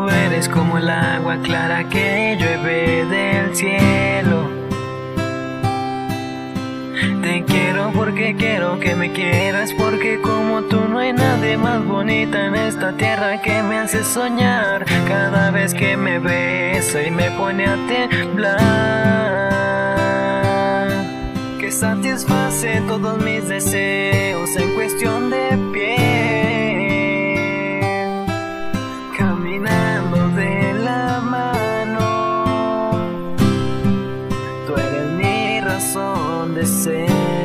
Tú eres como el agua clara que llueve del cielo. Te quiero porque quiero que me quieras, porque como tú no hay nadie más bonita en esta tierra que me hace soñar cada vez que me besa y me pone a temblar. Que satisface todos mis deseos understand